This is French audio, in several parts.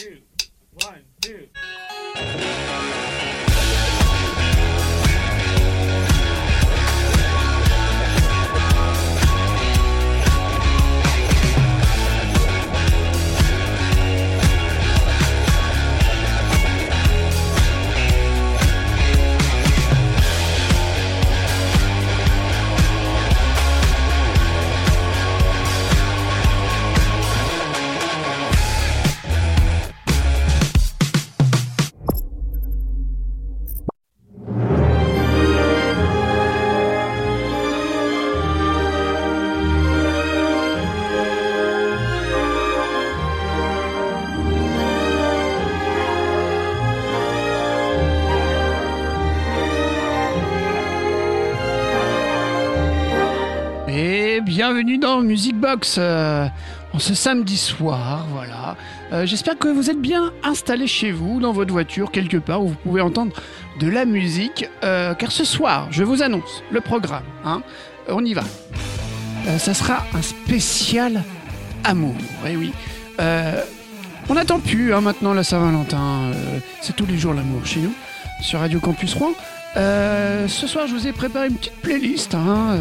two, one, two. Dans Music Box euh, en ce samedi soir, voilà. Euh, J'espère que vous êtes bien installés chez vous, dans votre voiture, quelque part où vous pouvez entendre de la musique. euh, car ce soir, je vous annonce le programme. hein. On y va. Ça sera un spécial amour. Eh oui. On n'attend plus hein, maintenant la Saint-Valentin. C'est tous les jours l'amour chez nous, sur Radio Campus Rouen. Ce soir, je vous ai préparé une petite playlist. hein,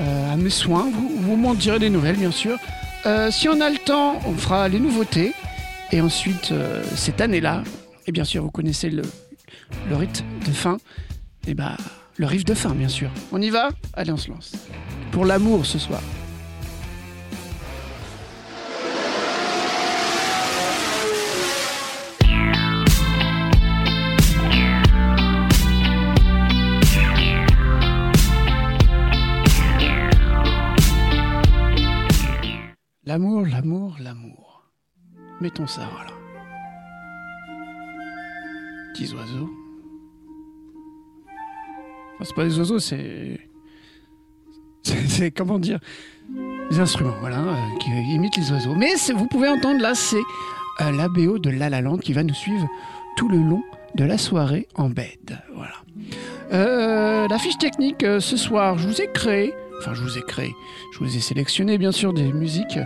à mes soins. Vous, m'en direz des nouvelles, bien sûr. Euh, si on a le temps, on fera les nouveautés. Et ensuite, euh, cette année-là, et bien sûr, vous connaissez le, le rite de fin. Et bah, le riff de fin, bien sûr. On y va? Allez, on se lance. Pour l'amour ce soir. L'amour, l'amour, l'amour. Mettons ça, voilà. Petits oiseaux. Enfin, c'est pas des oiseaux, c'est. C'est comment dire Des instruments, voilà, euh, qui imitent les oiseaux. Mais vous pouvez entendre là, c'est euh, la BO de La La Land qui va nous suivre tout le long de la soirée en bed. Voilà. Euh, la fiche technique euh, ce soir, je vous ai créé, enfin je vous ai créé, je vous ai sélectionné bien sûr des musiques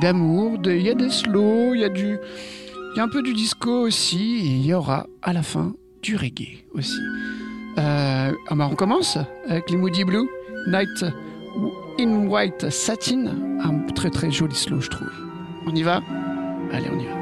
d'amour, il y a des slow, il y a du, il y a un peu du disco aussi, et il y aura à la fin du reggae aussi. Euh, ah bah on commence avec les Moody Blue, Night in White Satin, un très très joli slow je trouve. On y va? Allez on y va.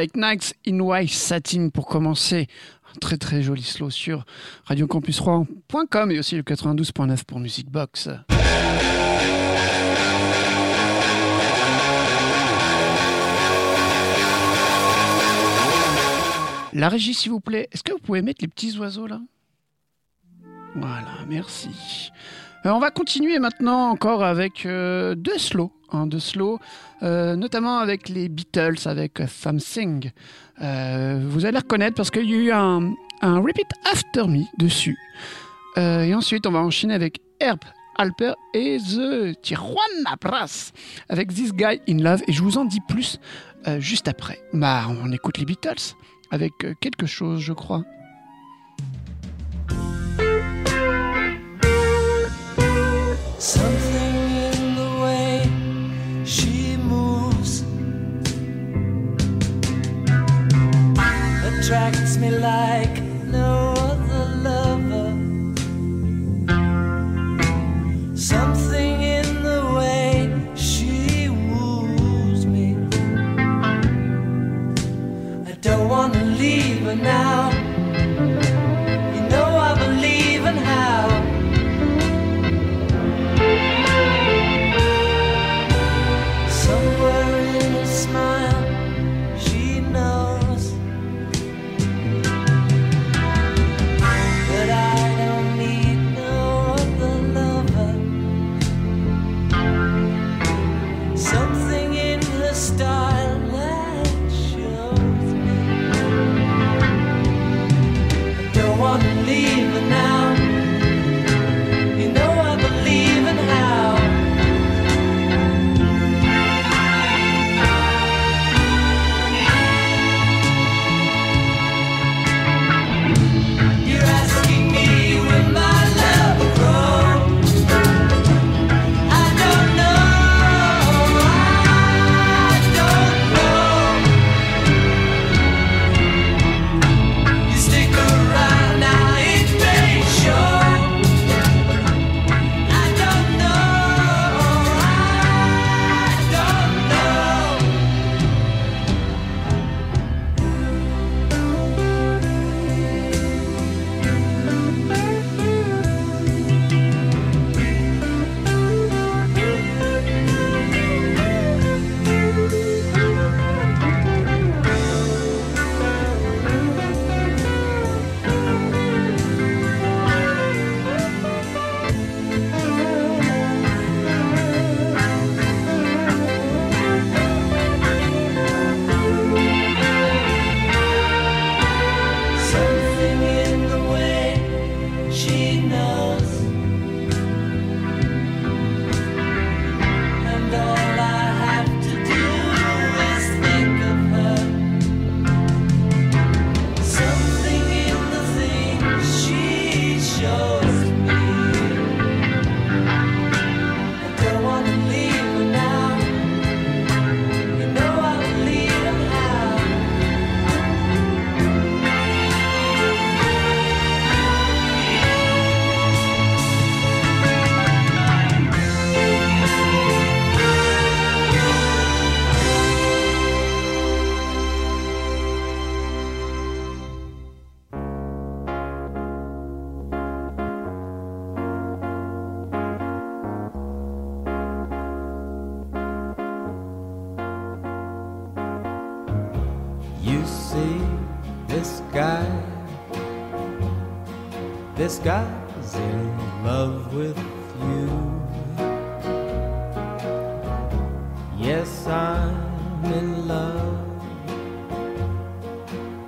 Avec in White Satin pour commencer. Un très très joli slow sur radiocampusrouen.com et aussi le 92.9 pour Music Box. La régie, s'il vous plaît, est-ce que vous pouvez mettre les petits oiseaux là? Voilà, merci. Euh, on va continuer maintenant encore avec euh, deux slow, hein, deux slow, euh, notamment avec les Beatles, avec Something. Euh, vous allez reconnaître parce qu'il y a eu un, un Repeat After Me dessus. Euh, et ensuite, on va enchaîner avec Herb Alper et The Tijuana Brass avec This Guy in Love. Et je vous en dis plus euh, juste après. Bah, on écoute les Beatles avec euh, quelque chose, je crois. Like no other lover. Something in the way she woos me. I don't want to leave her now.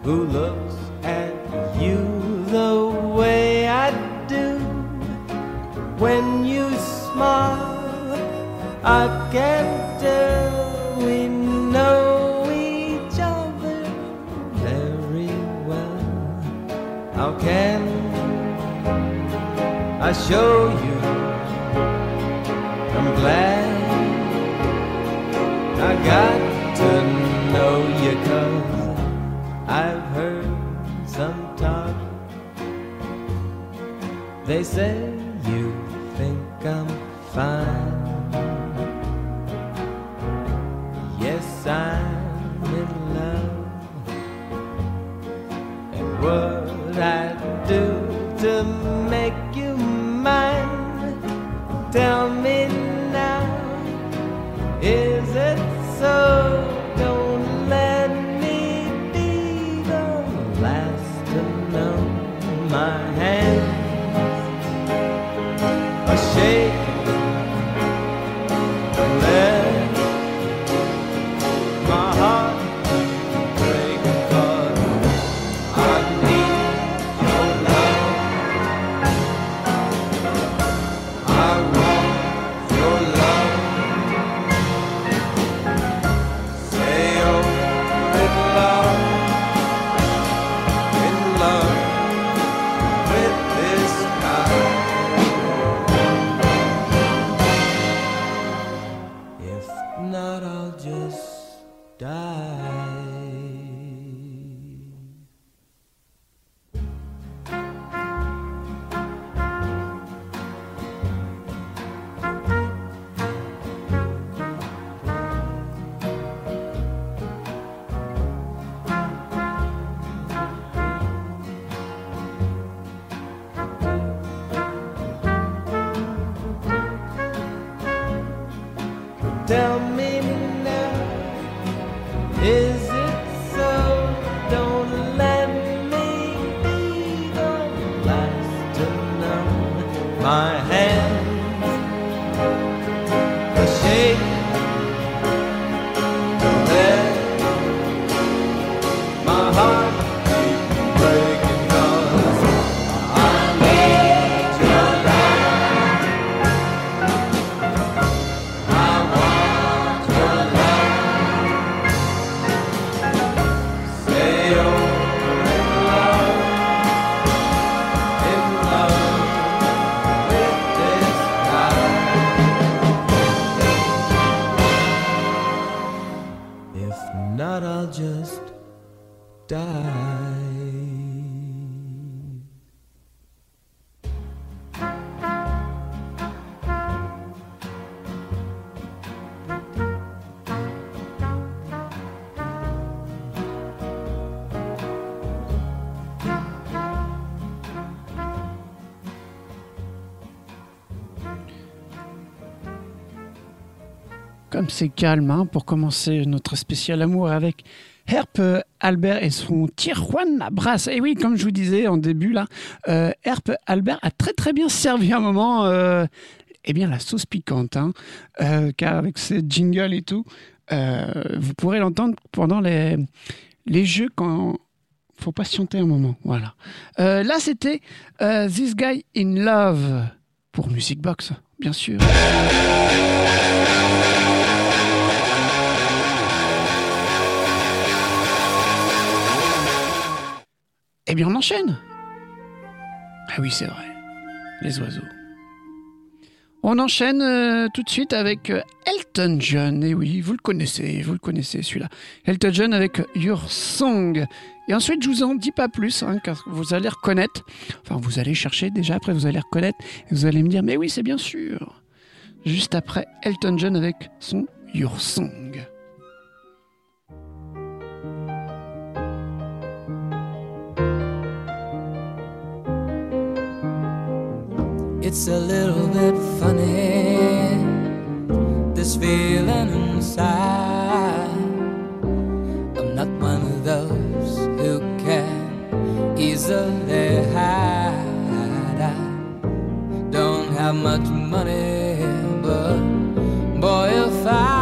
Who looks at you the way I do? When you smile, I can tell we know each other very well. How can I show you? They say c'est calme hein, pour commencer notre spécial amour avec Herp euh, Albert et son Tijuana Brass. Et oui, comme je vous disais en début là, euh, Herp Albert a très très bien servi un moment euh, eh bien la sauce piquante, hein, euh, car avec ses jingles et tout, euh, vous pourrez l'entendre pendant les, les jeux quand faut patienter un moment. Voilà. Là, c'était This Guy in Love pour Music Box, bien sûr. Eh bien, on enchaîne. Ah oui, c'est vrai. Les oiseaux. On enchaîne euh, tout de suite avec euh, Elton John. Et oui, vous le connaissez, vous le connaissez celui-là. Elton John avec Your Song. Et ensuite, je vous en dis pas plus, hein, car vous allez reconnaître. Enfin, vous allez chercher déjà, après vous allez reconnaître. Et vous allez me dire, mais oui, c'est bien sûr. Juste après Elton John avec son Your Song. It's a little bit funny, this feeling inside. I'm not one of those who can easily hide. I don't have much money, but boy, if I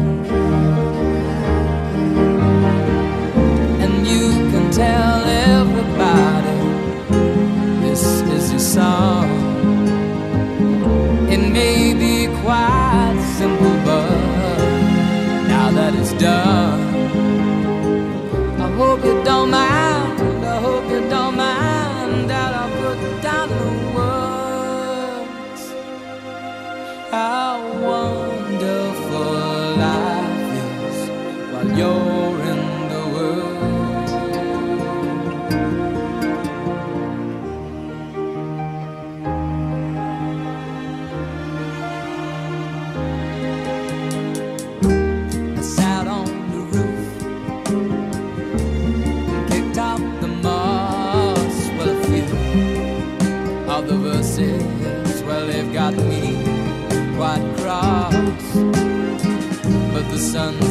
Tell sun.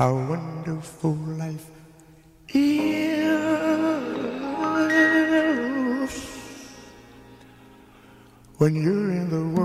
How wonderful life is when you're in the world.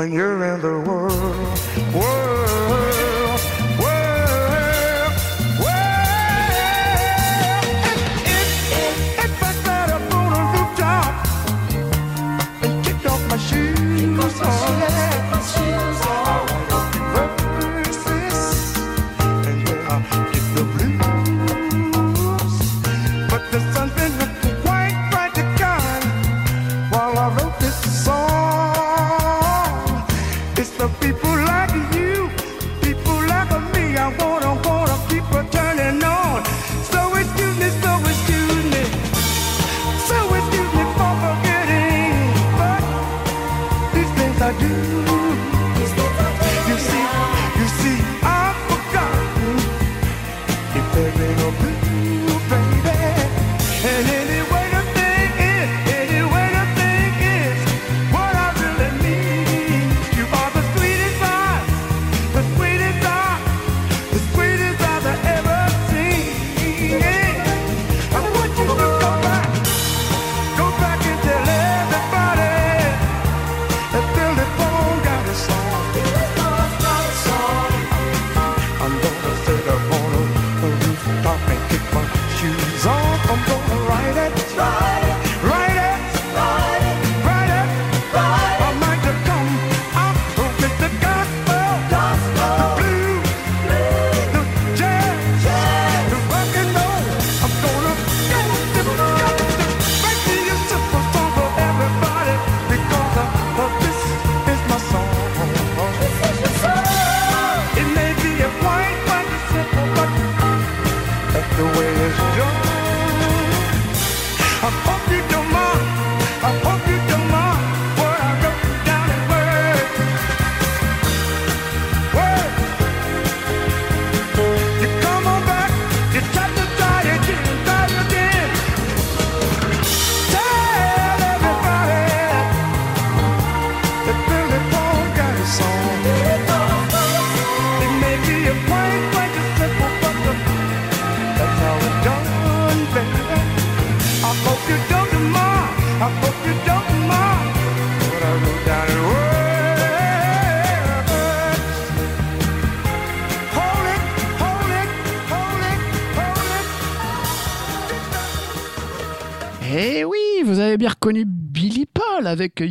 When you're in the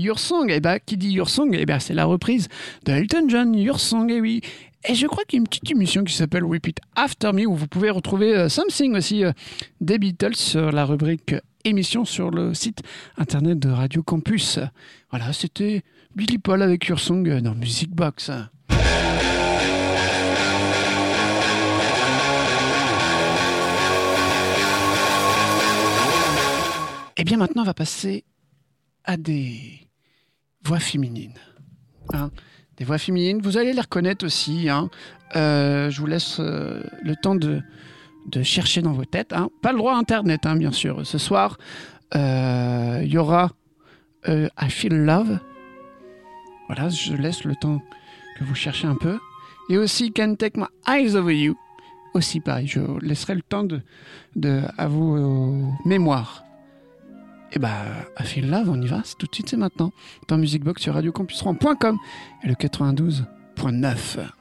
Your Song. Et bah, qui dit Your Song, eh ben, c'est la reprise de Elton John, Your Song, et oui. Et je crois qu'il y a une petite émission qui s'appelle Repeat After Me où vous pouvez retrouver euh, Something aussi euh, des Beatles sur la rubrique émission sur le site internet de Radio Campus. Voilà, c'était Billy Paul avec Your Song euh, dans Music Box. Et bien maintenant, on va passer à des voix féminines. Hein, des voix féminines, vous allez les reconnaître aussi. hein. Euh, je vous laisse euh, le temps de, de chercher dans vos têtes. hein. Pas le droit à Internet, bien sûr. Ce soir, euh, il y aura I Feel Love. Voilà, je laisse le temps que vous cherchez un peu. Et aussi Can't Take My Eyes Over You. Aussi pareil, je laisserai le temps de, de, à vos mémoires. Et bah, I Feel Love, on y va, c'est tout de suite, c'est maintenant. Dans Music Box sur radiocampusron.com et le 92.9.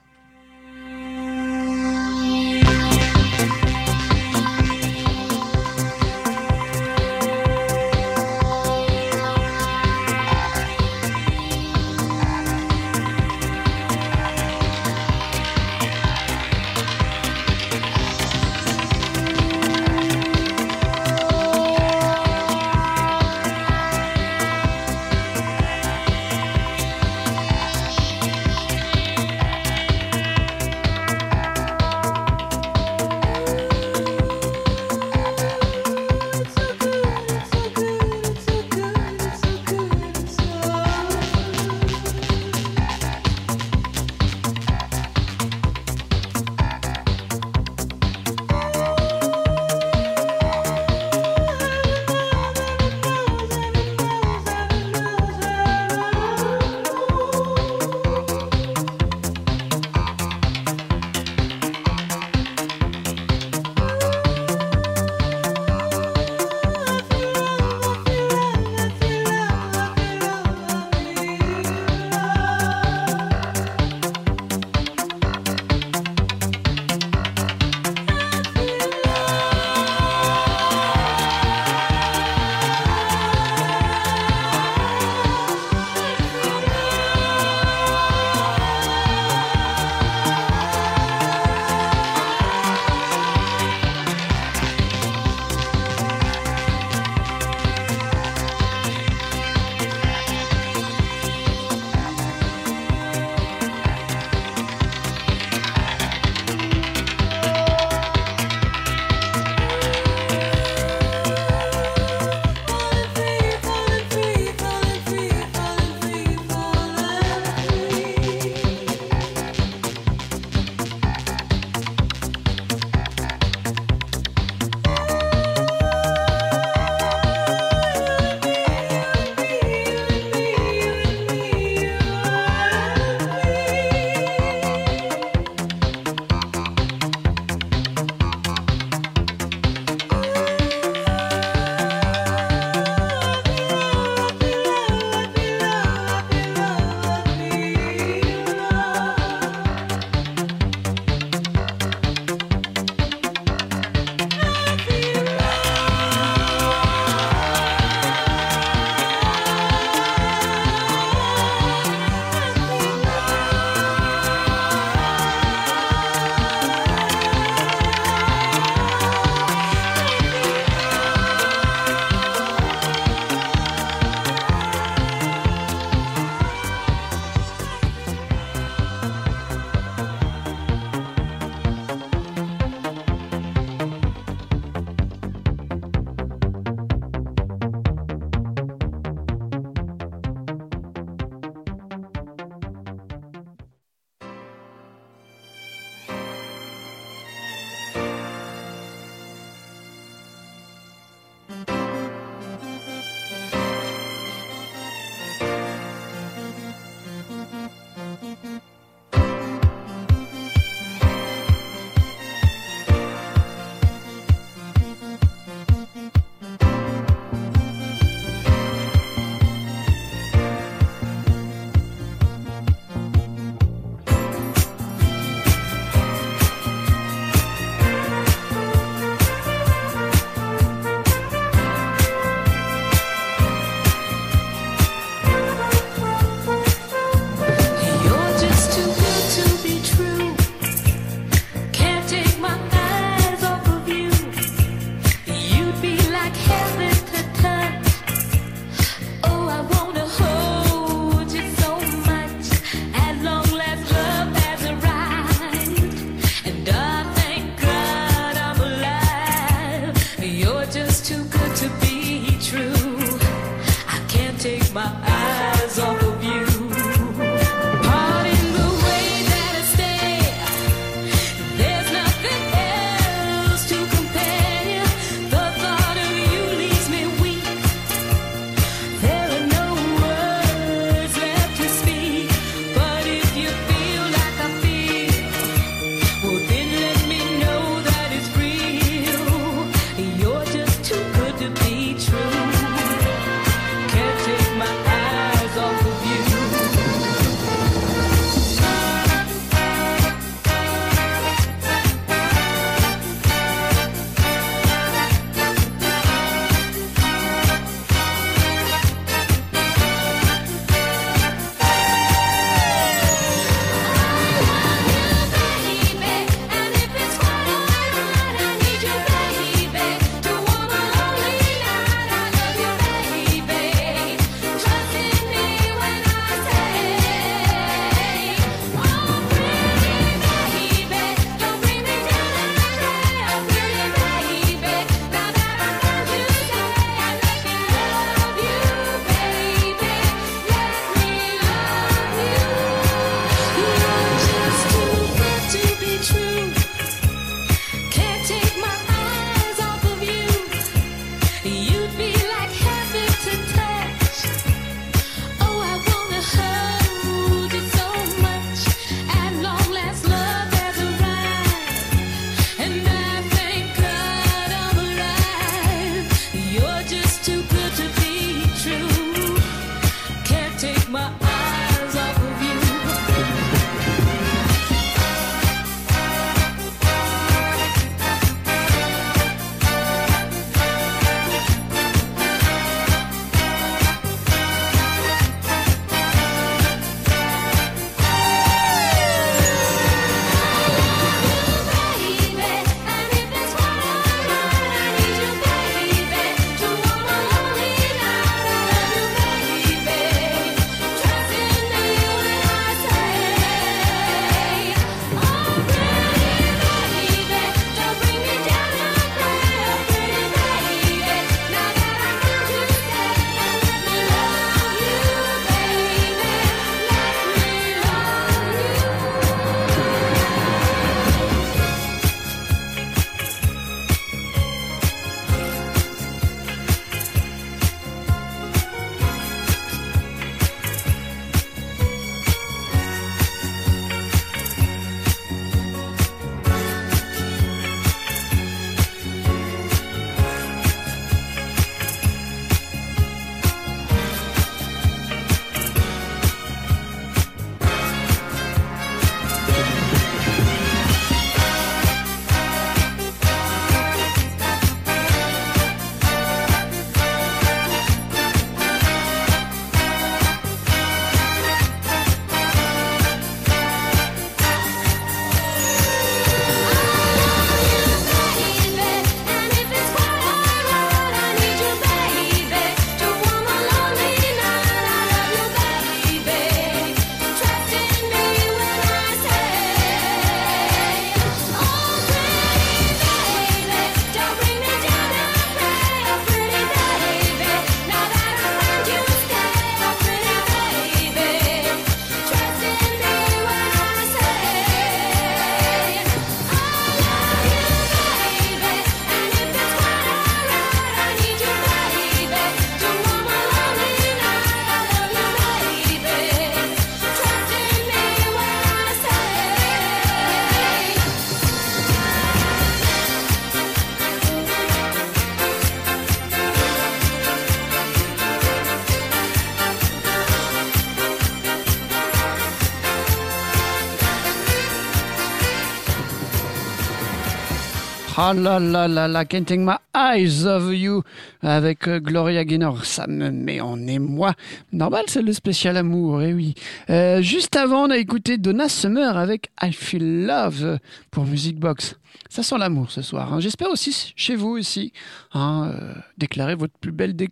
Ah là là là là, Can't Take My Eyes of You avec euh, Gloria Gaynor, ça me met en émoi. Normal, c'est le spécial amour, et oui. Euh, juste avant, on a écouté Donna Summer avec I Feel Love pour Music Box. Ça sent l'amour ce soir. hein. J'espère aussi chez vous aussi. Hein, euh, déclarez votre plus belle dé-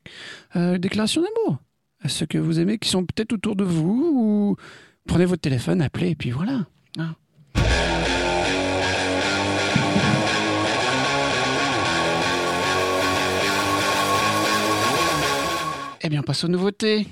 déclaration d'amour à ceux que vous aimez qui sont peut-être autour de vous ou prenez votre téléphone, appelez et puis voilà. hein. Eh bien, passe aux nouveautés.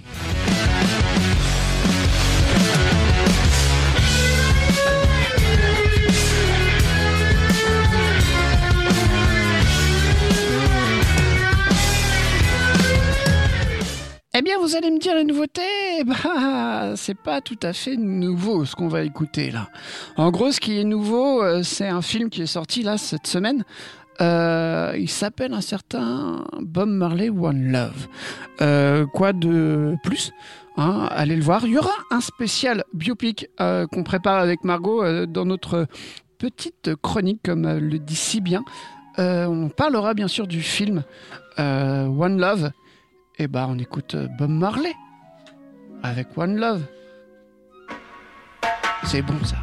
Eh bien, vous allez me dire les nouveautés, bah, c'est pas tout à fait nouveau ce qu'on va écouter là. En gros, ce qui est nouveau, euh, c'est un film qui est sorti là cette semaine. Euh, il s'appelle un certain Bob Marley One Love. Euh, quoi de plus hein, Allez le voir. Il y aura un spécial biopic euh, qu'on prépare avec Margot dans notre petite chronique, comme le dit si bien. On parlera bien sûr du film One Love. Et bah, on écoute Bob Marley avec One Love. C'est bon ça.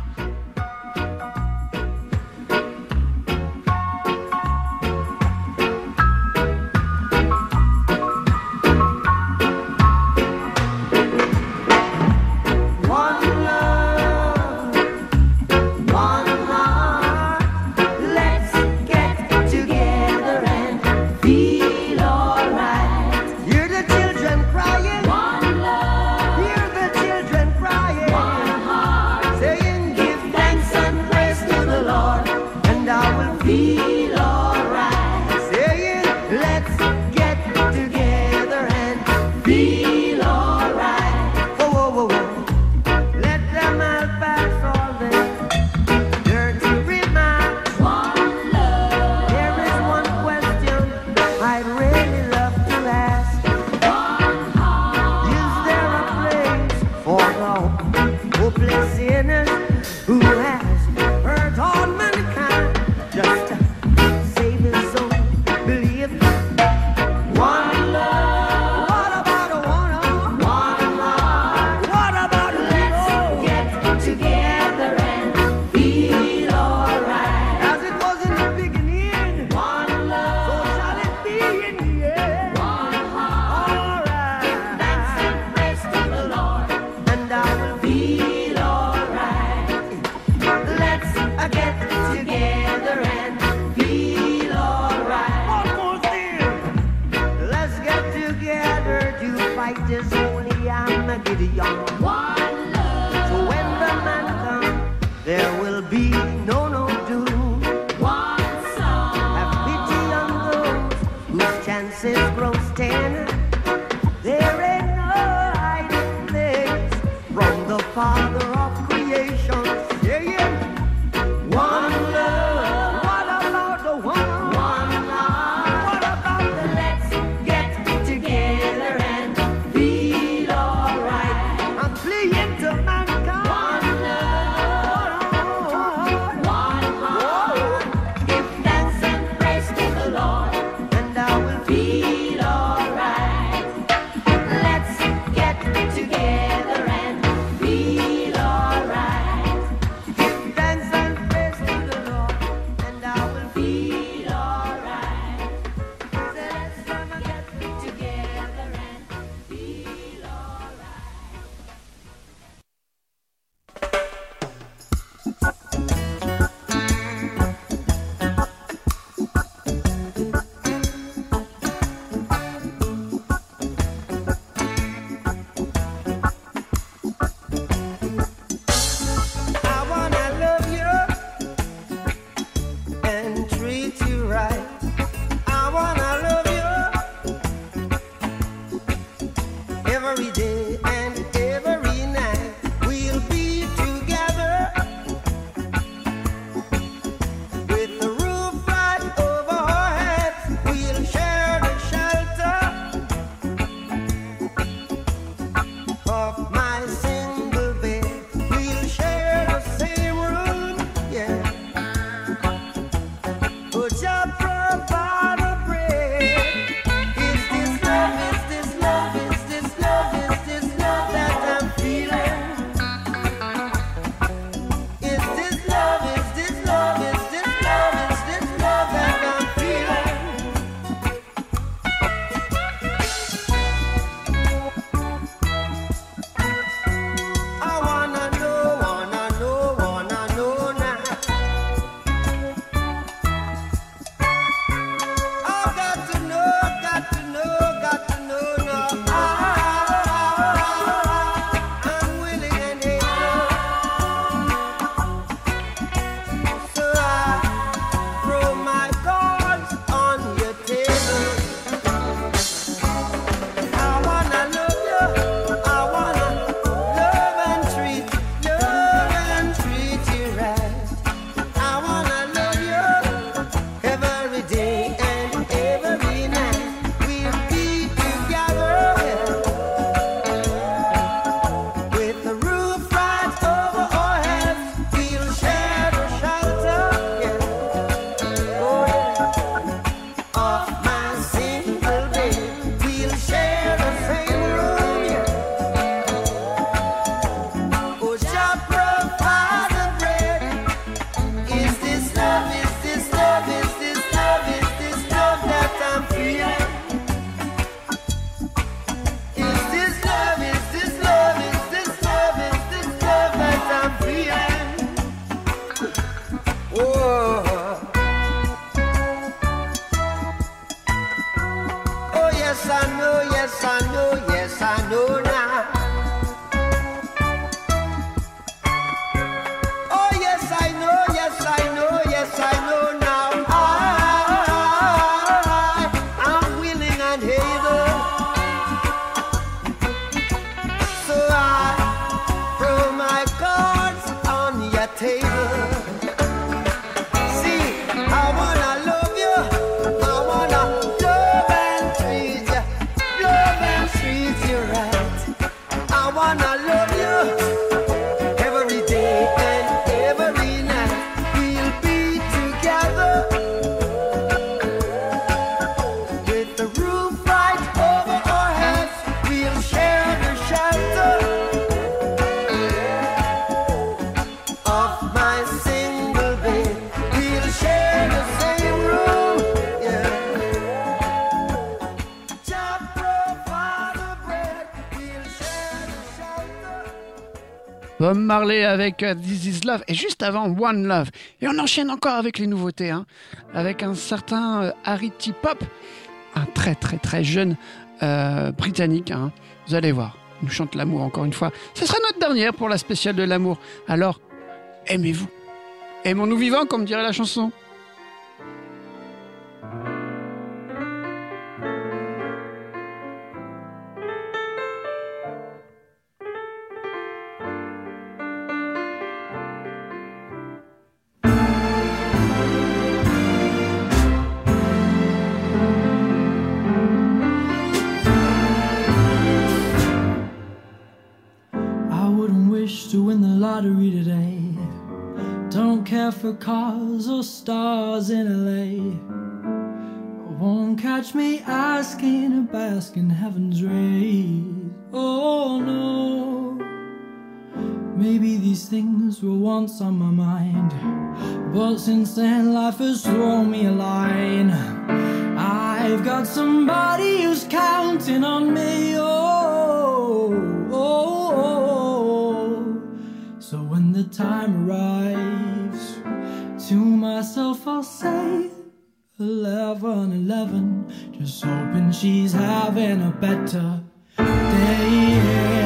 Marley avec euh, This Is Love et juste avant One Love. Et on enchaîne encore avec les nouveautés, hein. avec un certain euh, Harry T. Pop, un très très très jeune euh, britannique. Hein. Vous allez voir, nous chante l'amour encore une fois. Ce sera notre dernière pour la spéciale de l'amour. Alors, aimez-vous. Aimons-nous vivants, comme dirait la chanson. for cars or stars in LA. Won't catch me asking a bask in heaven's rays. Oh no. Maybe these things were once on my mind. But since then, life has thrown me a line. I've got somebody who's counting on me. Oh, oh, oh. oh. So when the time arrives to myself I'll say 11, 11 Just hoping she's having a better day.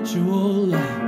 individual life.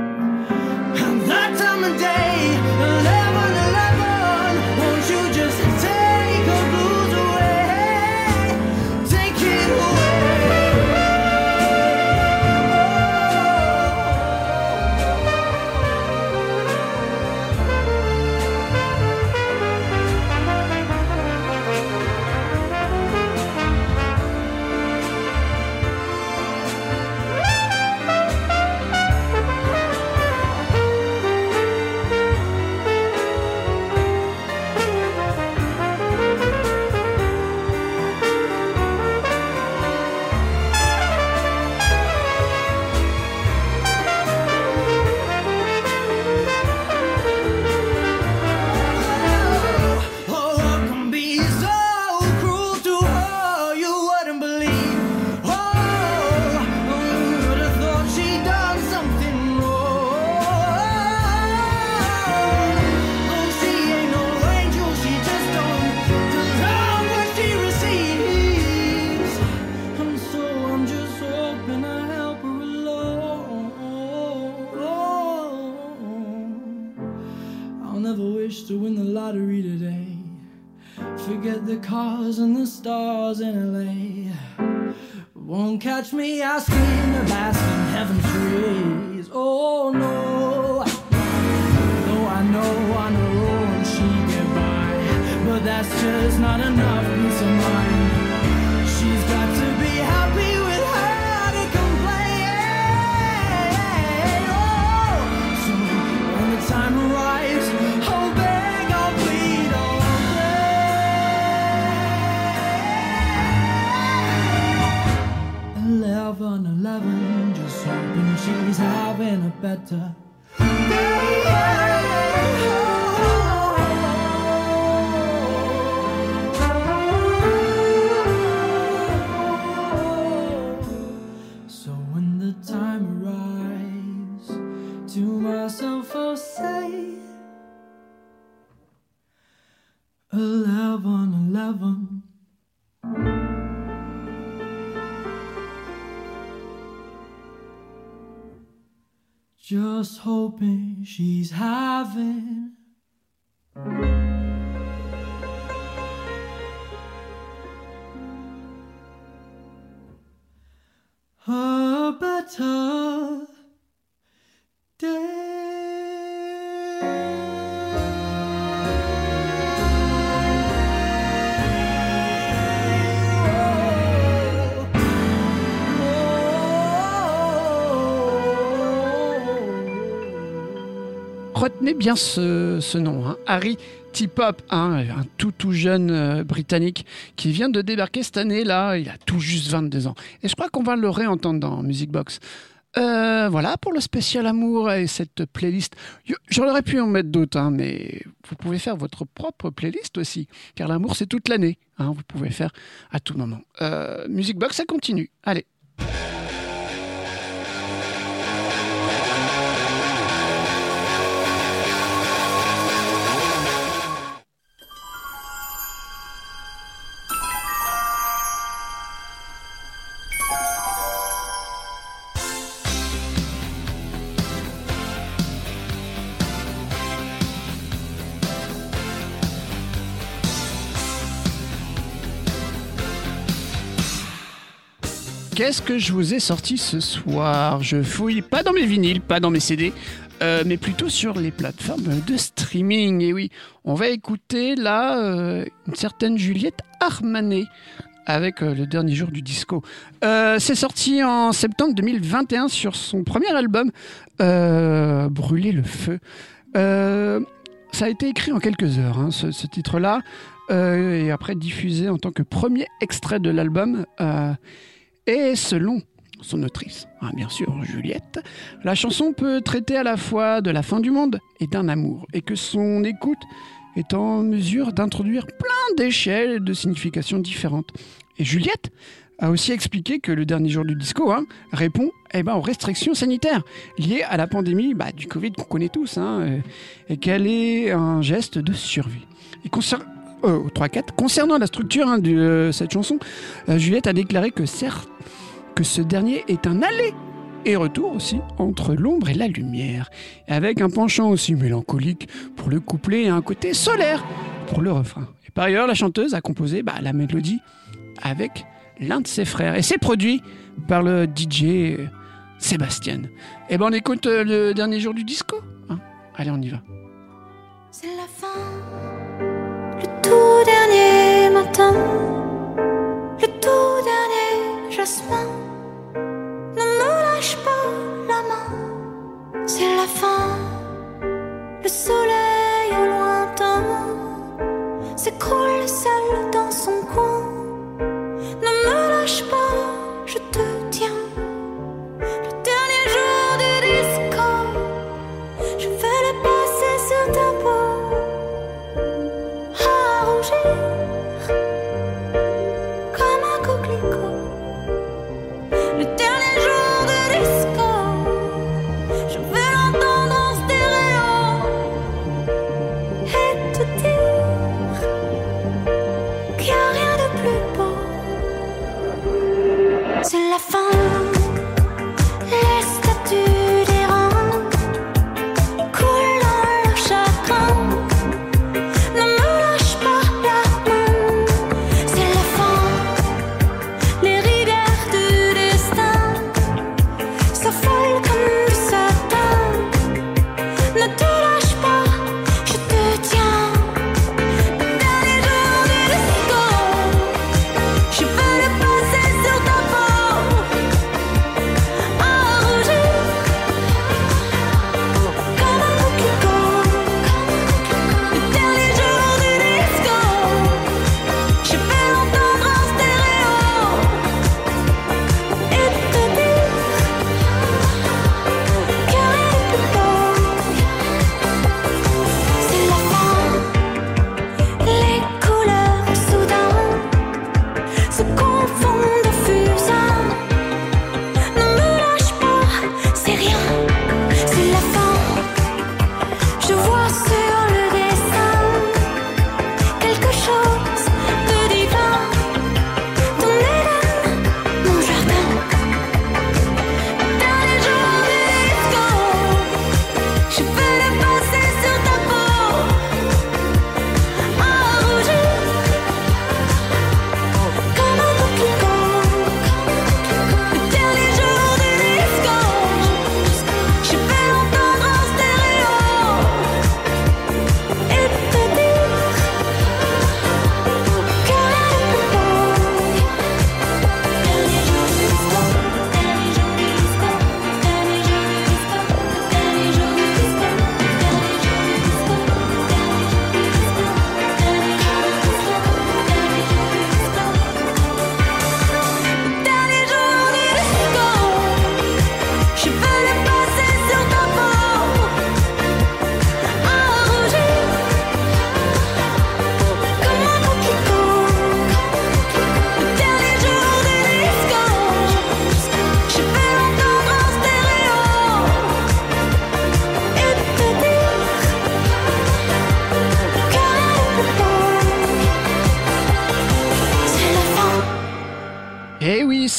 matter Just hoping she's having a better Retenez bien ce, nom, hein. Harry T-Pop, hein, un tout tout jeune euh, britannique qui vient de débarquer cette année là, il a tout juste 22 ans. Et je crois qu'on va le réentendre dans Music Box. Euh, voilà pour le spécial amour et cette playlist. Yo- J'aurais pu en mettre d'autres, hein, mais vous pouvez faire votre propre playlist aussi, car l'amour c'est toute l'année. vous pouvez faire à tout moment. Euh, Music Box, ça continue. Allez. Qu'est-ce que je vous ai sorti ce soir Je fouille pas dans mes vinyles, pas dans mes CD, euh, mais plutôt sur les plateformes de streaming. Et oui, on va écouter là euh, une certaine Juliette Armanet avec euh, le dernier jour du disco. C'est sorti en septembre 2021 sur son premier album, Brûler le feu. Ça a été écrit en quelques heures, hein, ce, titre-là, et après diffusé en tant que premier extrait de l'album. Et selon son autrice, hein, bien sûr Juliette, la chanson peut traiter à la fois de la fin du monde et d'un amour, et que son écoute est en mesure d'introduire plein d'échelles de significations différentes. Et Juliette a aussi expliqué que le dernier jour du disco hein, répond eh ben, aux restrictions sanitaires liées à la pandémie bah, du Covid qu'on connaît tous, hein, euh, et qu'elle est un geste de survie. Euh, au 3-4, concernant la structure hein, de euh, cette chanson, euh, Juliette a déclaré que certes, que ce dernier est un aller et retour aussi entre l'ombre et la lumière, avec un penchant aussi mélancolique pour le couplet et un côté solaire pour le refrain. Et par ailleurs, la chanteuse a composé bah, la mélodie avec l'un de ses frères et c'est produit par le DJ euh, Sébastien. Et ben on écoute le dernier jour du disco. hein. Allez, on y va. C'est la fin, tout dernier matin, le tout dernier jasmin. Ne me lâche pas la main, c'est la fin, le soleil au lointain s'écroule seul dans son coin.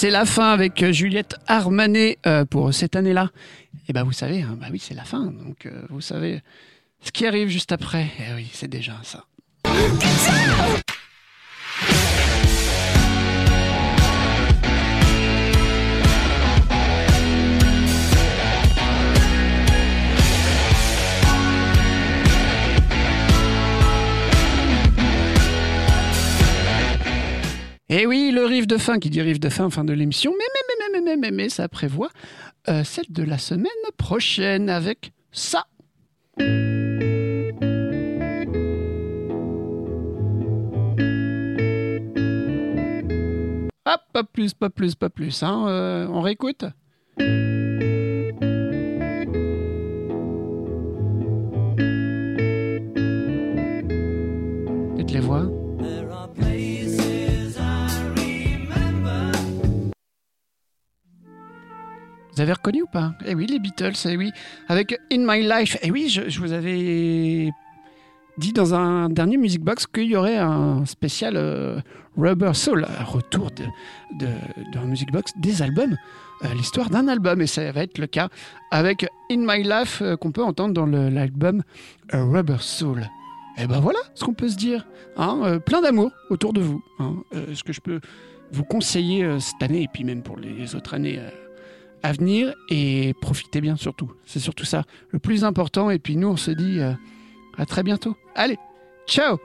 C'est la fin avec euh, Juliette Armanet euh, pour cette année-là. Et ben vous savez, hein, bah oui, c'est la fin. Donc euh, vous savez ce qui arrive juste après. Et oui, c'est déjà ça. Et oui, le riff de fin qui dit riff de fin, fin de l'émission, mais, mais, mais, mais, mais, ça prévoit euh, celle de la semaine prochaine avec ça. Hop, pas plus, pas plus, pas plus. Hein, euh, on réécoute Peut-être les voix avez reconnu ou pas? Eh oui, les Beatles, eh oui. Avec In My Life. Eh oui, je, vous avais dit dans un dernier Music Box qu'il y aurait un spécial euh, Rubber Soul, retour de, de, Music Box des albums, euh, l'histoire d'un album. Et ça va être le cas avec In My Life euh, qu'on peut entendre dans l'album Rubber Soul. Et ben voilà ce qu'on peut se dire. hein, plein d'amour autour de vous. hein. Ce que je peux vous conseiller cette année et puis même pour les autres années à venir et profitez bien surtout. C'est surtout ça le plus important. Et puis nous, on se dit euh, à très bientôt. Allez, ciao